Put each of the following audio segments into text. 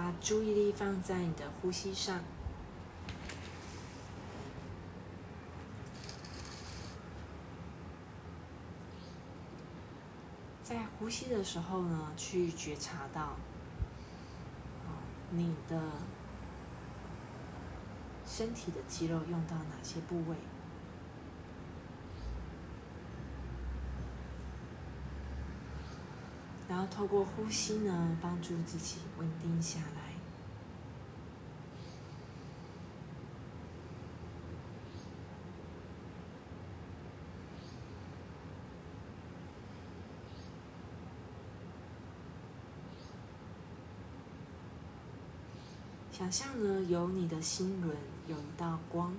把注意力放在你的呼吸上。在呼吸的时候呢，去觉察到，你的身体的肌肉用到哪些部位，然后透过呼吸呢，帮助自己稳定下来。想象呢，有你的心轮有一道光，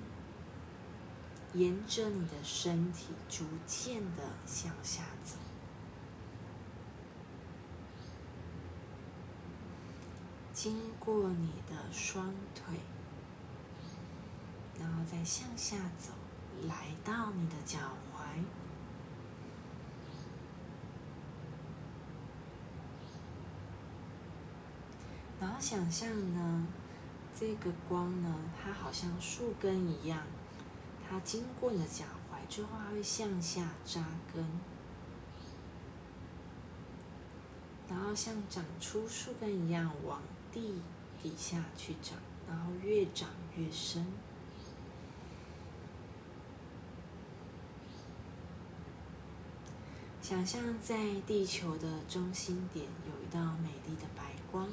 沿着你的身体逐渐的向下走，经过你的双腿，然后再向下走，来到你的脚踝，然后想象呢。这个光呢，它好像树根一样，它经过你的脚踝之后，它会向下扎根，然后像长出树根一样往地底下去长，然后越长越深。想象在地球的中心点有一道美丽的白光。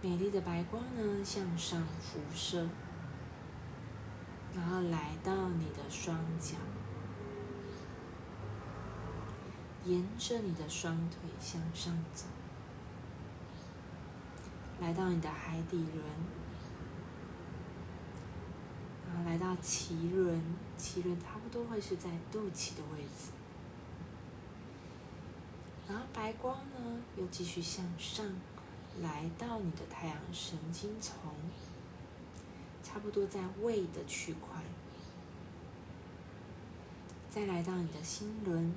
美丽的白光呢，向上辐射，然后来到你的双脚，沿着你的双腿向上走，来到你的海底轮，然后来到脐轮，脐轮差不多会是在肚脐的位置，然后白光呢，又继续向上。来到你的太阳神经丛，差不多在胃的区块，再来到你的心轮，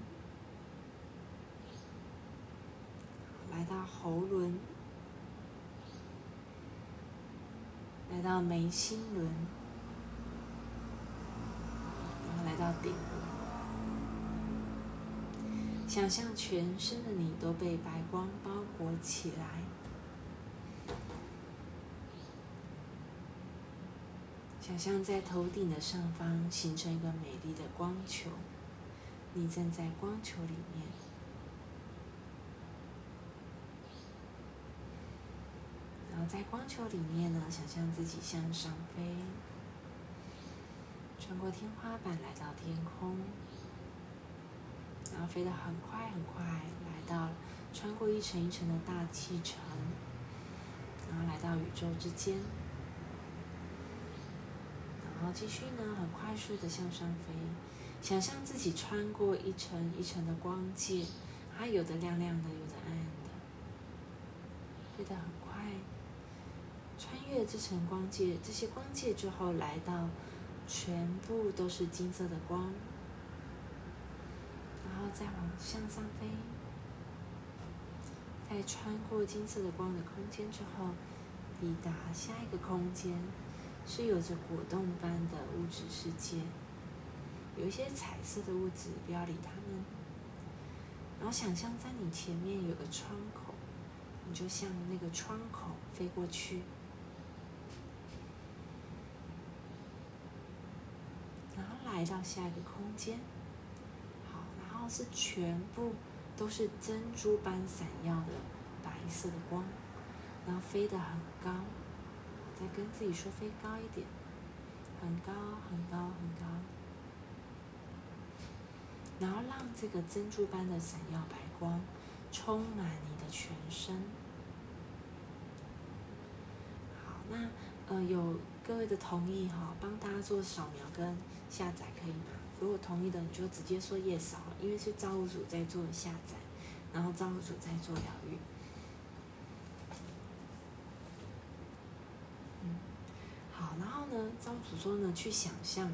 来到喉轮，来到眉心轮，然后来到顶轮，想象全身的你都被白光包裹起来。想象在头顶的上方形成一个美丽的光球，你站在光球里面，然后在光球里面呢，想象自己向上飞，穿过天花板来到天空，然后飞得很快很快，来到穿过一层一层的大气层，然后来到宇宙之间。然后继续呢，很快速的向上飞，想象自己穿过一层一层的光界，它有的亮亮的，有的暗暗的，飞得很，越这层光界，这些光界之后，来到全部都是金色的光，然后再往向上飞，在穿过金色的光的空间之后，抵达下一个空间。是有着果冻般的物质世界，有一些彩色的物质，不要理它们。然后想象在你前面有个窗口，你就向那个窗口飞过去，然后来到下一个空间。好，然后是全部都是珍珠般闪耀的白色的光，然后飞得很高。再跟自己说飞高一点，很高很高很高，然后让这个珍珠般的闪耀白光充满你的全身。好，那呃有各位的同意哈，帮大家做扫描跟下载可以吗？如果同意的，你就直接说 yes 好了，因为是造物主在做下载，然后造物主在做疗愈好。然后呢，造物主说呢，去想象，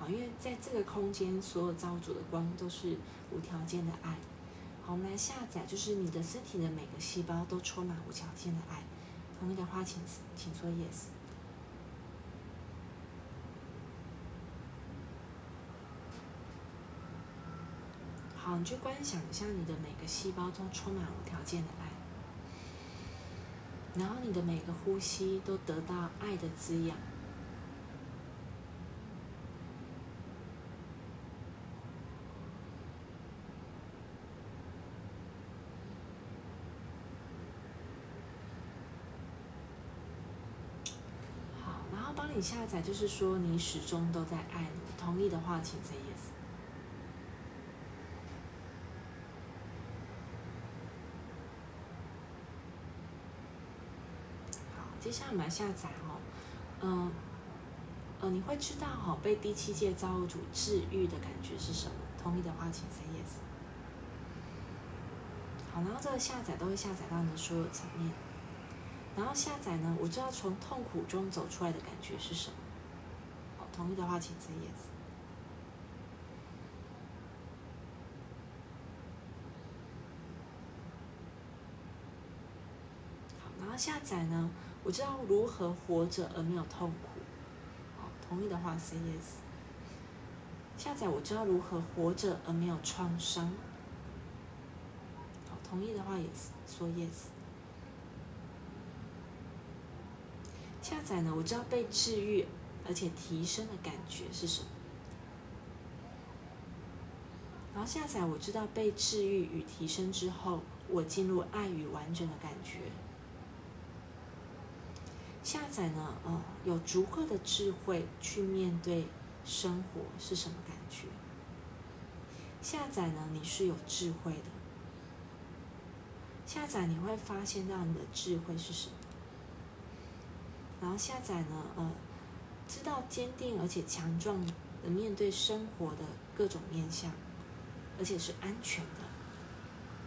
好，因为在这个空间，所有造物主的光都是无条件的爱，好，我们来下载，就是你的身体的每个细胞都充满无条件的爱。同意的话，请请说 yes。好，你去观想一下，你的每个细胞都充满无条件的爱，然后你的每个呼吸都得到爱的滋养。好，然后帮你下载，就是说你始终都在爱你。同意的话，请 say yes。接下来我们来下载哦，嗯，呃，你会知道哈，被第七届造物主治愈的感觉是什么？同意的话，请 say yes。好，然后这个下载都会下载到你的所有层面。然后下载呢，我知道从痛苦中走出来的感觉是什么？好，同意的话，请 say yes。好，然后下载呢？我知道如何活着而没有痛苦。好，同意的话 say yes。下载我知道如何活着而没有创伤。好，同意的话也说 yes。下载呢，我知道被治愈而且提升的感觉是什么。然后下载我知道被治愈与提升之后，我进入爱与完整的感觉。下载呢，呃，有足够的智慧去面对生活是什么感觉？下载呢，你是有智慧的。下载你会发现到你的智慧是什么？然后下载呢，呃，知道坚定而且强壮的面对生活的各种面向，而且是安全的，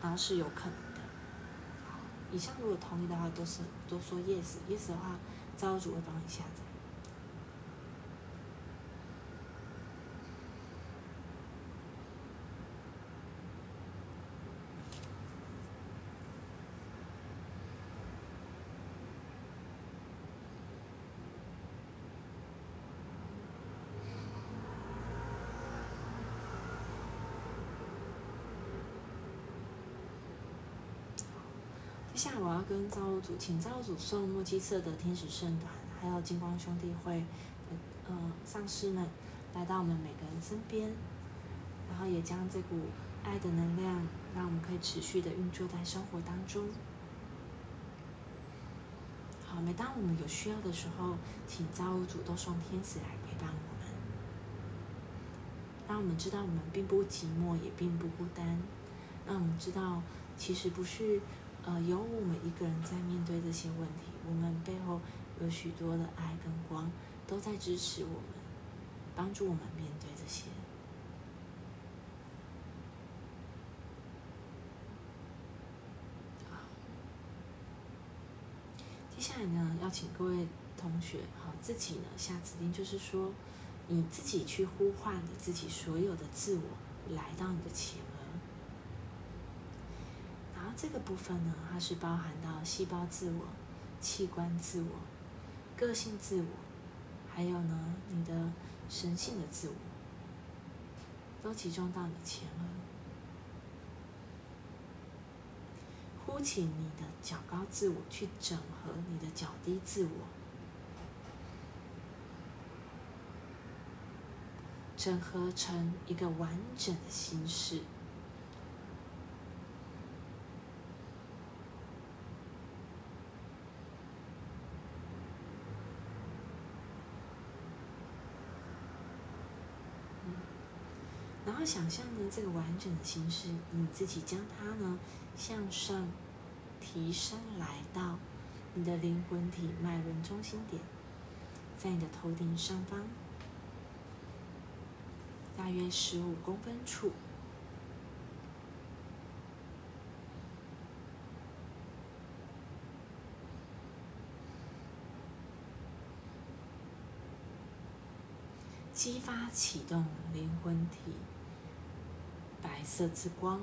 然后是有可能的。以上如果同意的话，都是都说 yes，yes 的话，造物主会帮你下载。接下来我要跟造物主，请造物主送墨基色的天使圣团，还有金光兄弟会，呃，上师们来到我们每个人身边，然后也将这股爱的能量，让我们可以持续的运作在生活当中。好，每当我们有需要的时候，请造物主都送天使来陪伴我们，让我们知道我们并不寂寞，也并不孤单，让我们知道其实不是。呃，有我们一个人在面对这些问题，我们背后有许多的爱跟光都在支持我们，帮助我们面对这些。接下来呢，要请各位同学，好，自己呢下指令，就是说，你自己去呼唤你自己所有的自我来到你的前。这个部分呢，它是包含到细胞自我、器官自我、个性自我，还有呢，你的神性的自我，都集中到你前额。呼起你的较高自我，去整合你的较低自我，整合成一个完整的形式。想象呢，这个完整的形式，你自己将它呢向上提升，来到你的灵魂体脉轮中心点，在你的头顶上方，大约十五公分处，激发启动灵魂体。色之光，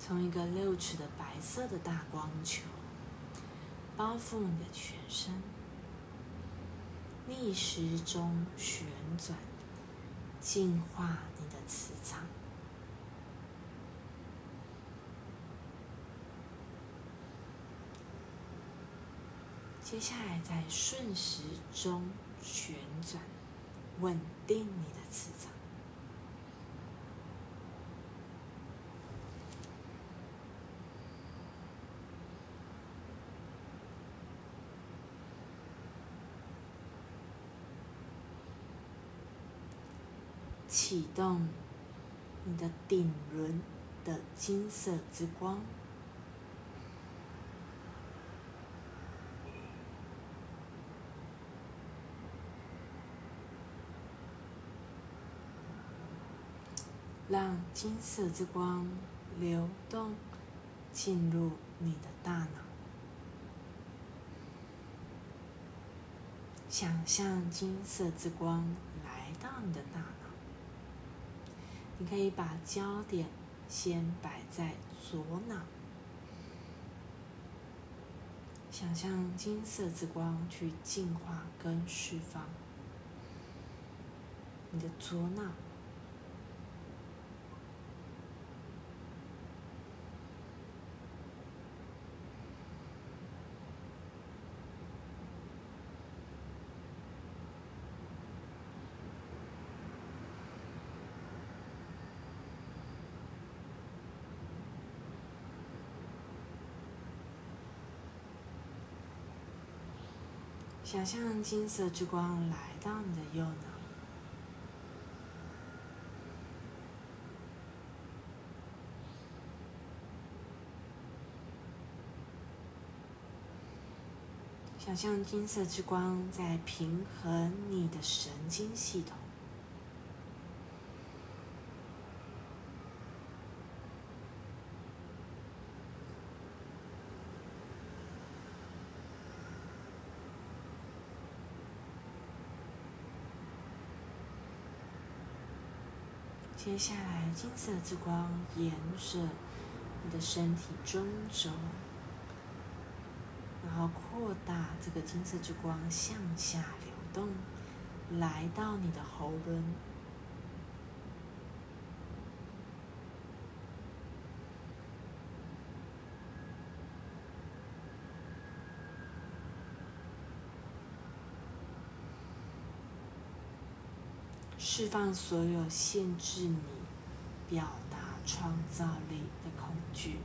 从一个六尺的白色的大光球包覆你的全身，逆时钟旋转，净化你的磁场。接下来，在顺时钟旋转，稳定你的磁场。启动你的顶轮的金色之光，让金色之光流动进入你的大脑，想象金色之光来到你的大脑。你可以把焦点先摆在左脑，想象金色之光去净化跟释放你的左脑。想象金色之光来到你的右脑，想象金色之光在平衡你的神经系统。接下来，金色之光沿着你的身体中轴，然后扩大这个金色之光向下流动，来到你的喉咙，释放所有限制你表达创造力的恐惧，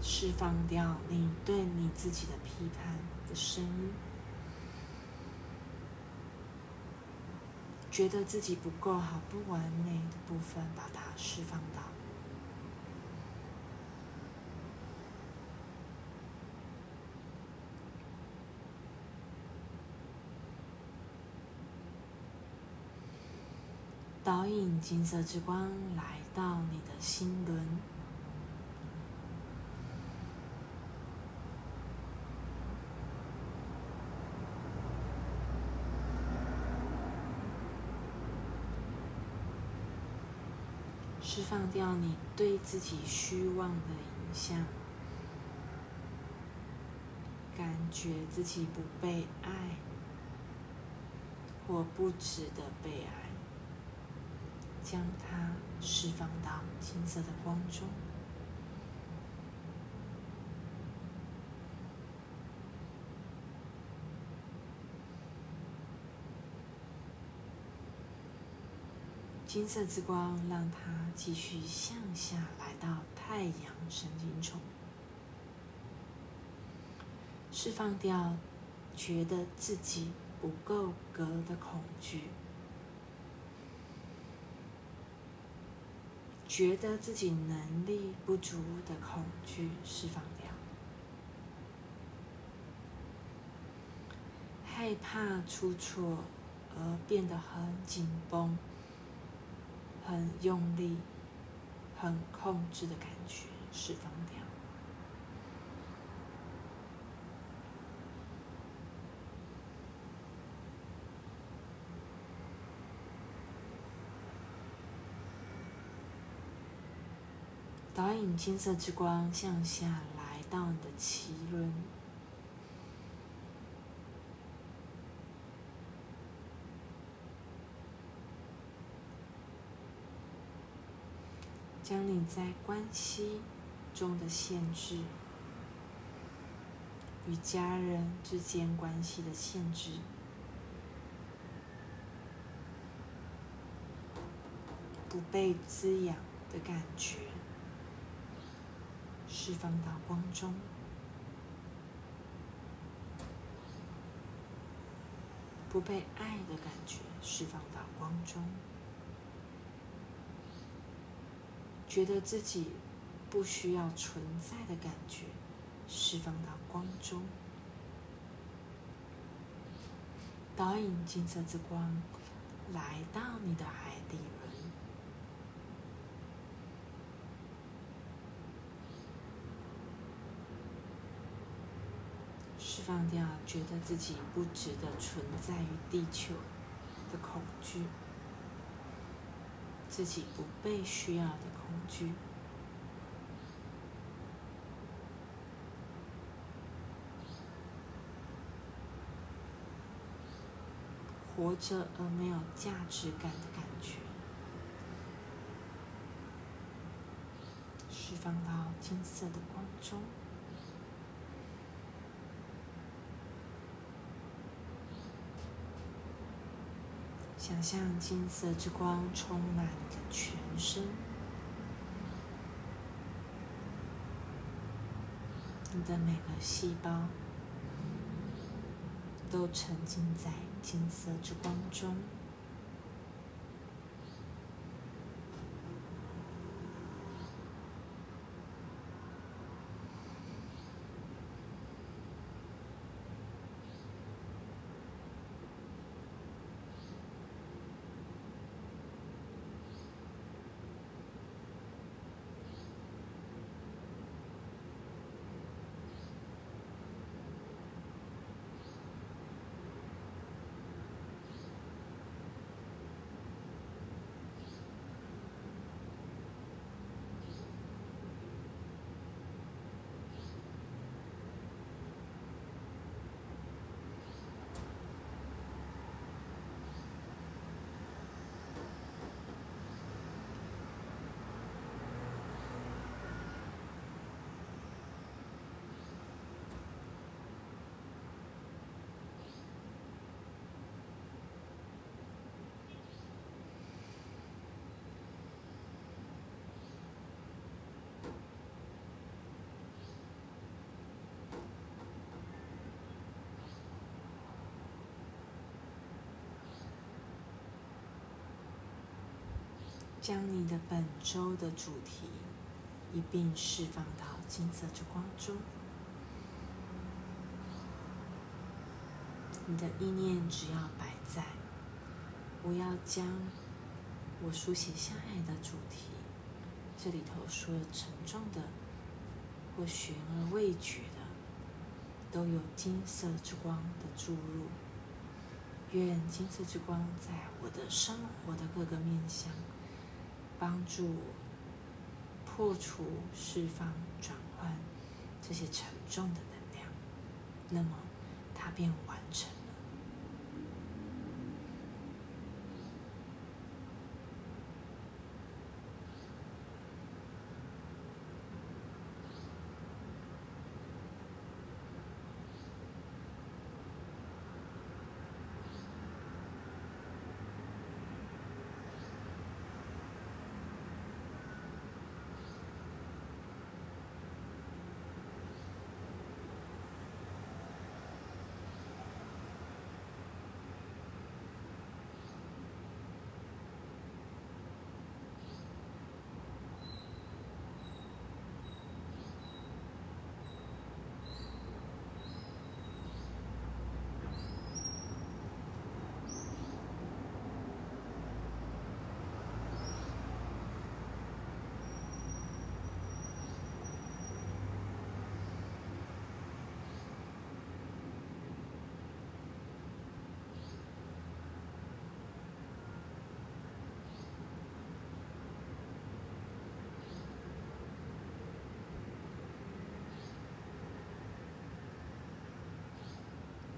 释放掉你对你自己的批判的声音，觉得自己不够好、不完美的部分，把它释放到。导引金色之光来到你的心轮，释放掉你对自己虚妄的影响，感觉自己不被爱，或不值得被爱。将它释放到金色的光中。金色之光让它继续向下来到太阳神经丛，释放掉觉得自己不够格的恐惧。觉得自己能力不足的恐惧释放掉，害怕出错而变得很紧绷、很用力、很控制的感觉释放掉。导引金色之光向下来到你的脐轮，将你在关系中的限制。与家人之间关系的限制，不被滋养的感觉，释放到光中；不被爱的感觉，释放到光中；觉得自己不需要存在的感觉。释放到光中，导引金色之光来到你的海底轮，释放掉觉得自己不值得存在于地球的恐惧，自己不被需要的恐惧。活着而没有价值感的感觉，释放到金色的光中。想象金色之光充满你的全身，你的每个细胞都沉浸在。金色之光中。将你的本周的主题一并释放到金色之光中。你的意念只要摆在我要将我书写下来的主题，这里头所有沉重的或悬而未决的，都有金色之光的注入。愿金色之光在我的生活的各个面向。帮助我破除、释放、转换这些沉重的能量，那么它便完成。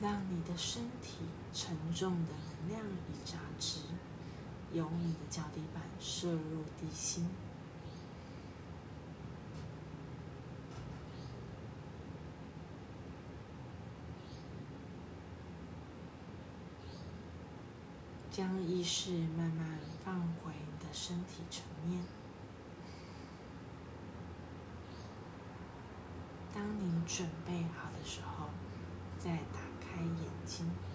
让你的身体沉重的能量与杂质由你的脚底板射入地心。将意识慢慢放回你的身体层面。当你准备好的时候，再打眼睛。